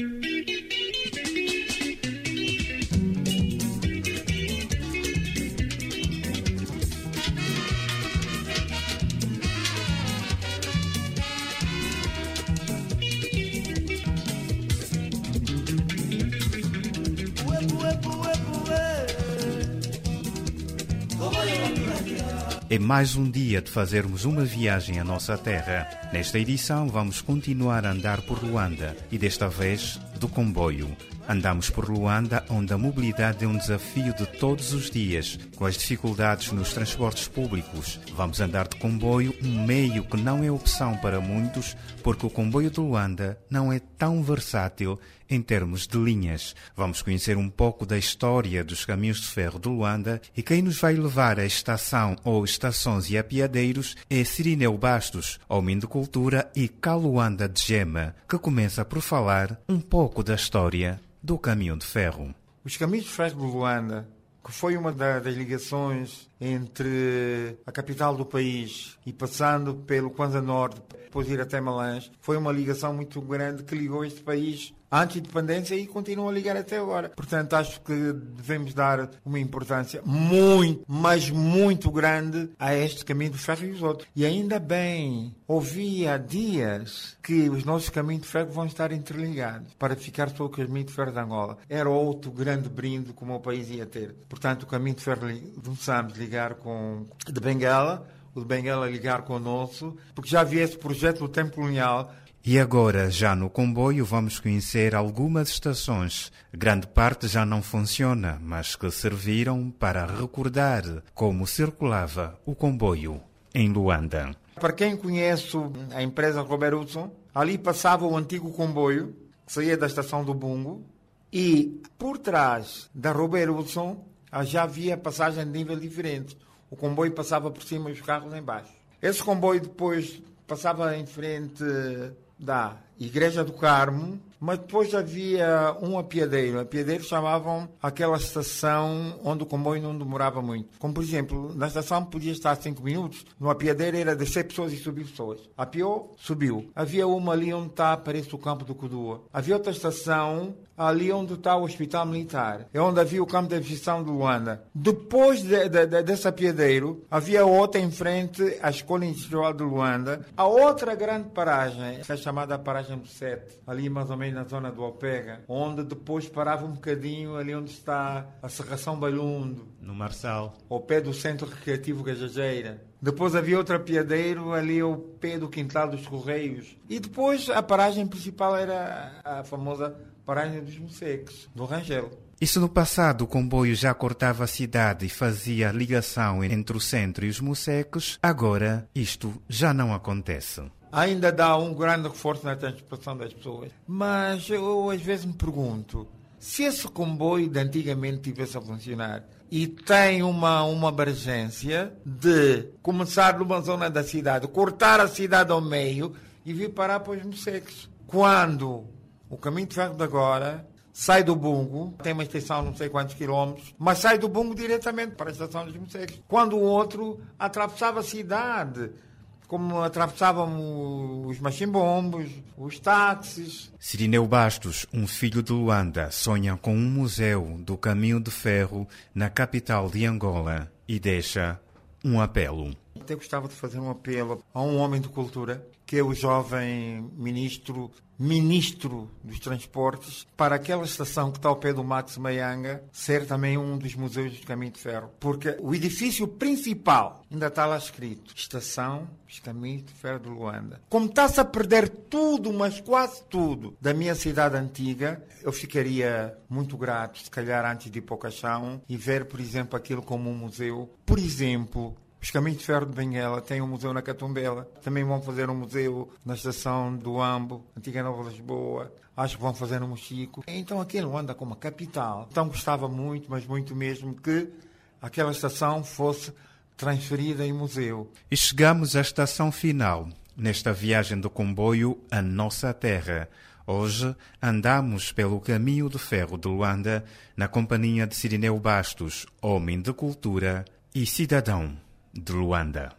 Thank you. É mais um dia de fazermos uma viagem à nossa terra. Nesta edição, vamos continuar a andar por Luanda e desta vez do comboio. Andamos por Luanda, onde a mobilidade é um desafio de todos os dias, com as dificuldades nos transportes públicos. Vamos andar de comboio, um meio que não é opção para muitos, porque o comboio de Luanda não é tão versátil em termos de linhas. Vamos conhecer um pouco da história dos caminhos de ferro de Luanda e quem nos vai levar à estação ou estações e apiadeiros é Sirineu Bastos, homem de cultura e Caluanda de Gema, que começa por falar um pouco da história do caminho de ferro. Os caminhos de ferro de Luanda, que foi uma das ligações entre a capital do país e passando pelo Kwanza Norte, depois ir até Malães, foi uma ligação muito grande que ligou este país antes da independência e continua a ligar até agora. Portanto, acho que devemos dar uma importância muito, mas muito grande a este caminho de ferro e os outros. E ainda bem, ouvi há dias que os nossos caminhos de ferro vão estar interligados para ficar sobre o caminho de ferro de Angola. Era outro grande brinde que o meu país ia ter. Portanto, o caminho de ferro de Moçambique ligar com de Benguela, o de Benguela ligar com o nosso, porque já havia esse projeto do tempo colonial e agora, já no comboio, vamos conhecer algumas estações. Grande parte já não funciona, mas que serviram para recordar como circulava o comboio em Luanda. Para quem conhece a empresa Robert Hudson, ali passava o antigo comboio, que saía da estação do Bungo, e por trás da Robert Hudson já havia passagem de nível diferente. O comboio passava por cima e os carros embaixo. Esse comboio depois passava em frente da Igreja do Carmo, mas depois havia um apiadeiro. Apiadeiro chamavam aquela estação onde o comboio não demorava muito. Como, por exemplo, na estação podia estar 5 minutos, no apiadeiro era descer pessoas e subir pessoas. Apiou, subiu. Havia uma ali onde está, parece o campo do Cudua. Havia outra estação ali onde está o Hospital Militar. É onde havia o campo de aviação de Luanda. Depois de, de, de, desse apiadeiro, havia outra em frente à Escola Industrial de Luanda. A outra grande paragem, que é chamada paragem do Sete, ali mais ou menos na zona do Alpega, onde depois parava um bocadinho ali onde está a Serração Bailundo. No Marçal. Ao pé do Centro Recreativo Gajageira. Depois havia outro apiadeiro ali ao pé do Quintal dos Correios. E depois a paragem principal era a famosa paragem dos Mosseques, do Rangel. Isso no passado o comboio já cortava a cidade e fazia ligação entre o centro e os Mosseques. Agora isto já não acontece ainda dá um grande reforço na transportação das pessoas. Mas eu às vezes me pergunto, se esse comboio de antigamente tivesse a funcionar e tem uma, uma emergência de começar numa zona da cidade, cortar a cidade ao meio e vir parar para os Mosseques. Quando o caminho de ferro de agora sai do Bungo, tem uma estação não sei quantos quilómetros, mas sai do Bungo diretamente para a estação dos Mosseques. Quando o outro atravessava a cidade como atravessavam os machimbombos, os táxis. Sirineu Bastos, um filho de Luanda, sonha com um museu do caminho de ferro na capital de Angola e deixa um apelo. Até gostava de fazer um apelo a um homem de cultura, que é o jovem ministro ministro dos transportes para aquela estação que está ao pé do Max Maianga ser também um dos museus do Caminho de Ferro. Porque o edifício principal ainda está lá escrito Estação dos Caminhos de Ferro de Luanda. Como está-se a perder tudo, mas quase tudo, da minha cidade antiga, eu ficaria muito grato, se calhar antes de ir para o caixão, e ver, por exemplo, aquilo como um museu. Por exemplo, os Caminhos de Ferro de Benguela têm um museu na Catumbela. Também vão fazer um museu na estação do Ambo, antiga Nova Lisboa. Acho que vão fazer no Mochico. Então aquilo anda como capital. Então gostava muito, mas muito mesmo, que aquela estação fosse transferida em museu. E chegamos à estação final, nesta viagem do comboio à nossa terra. Hoje andamos pelo caminho de ferro de Luanda na companhia de Sirineu Bastos, homem de cultura e cidadão de Luanda.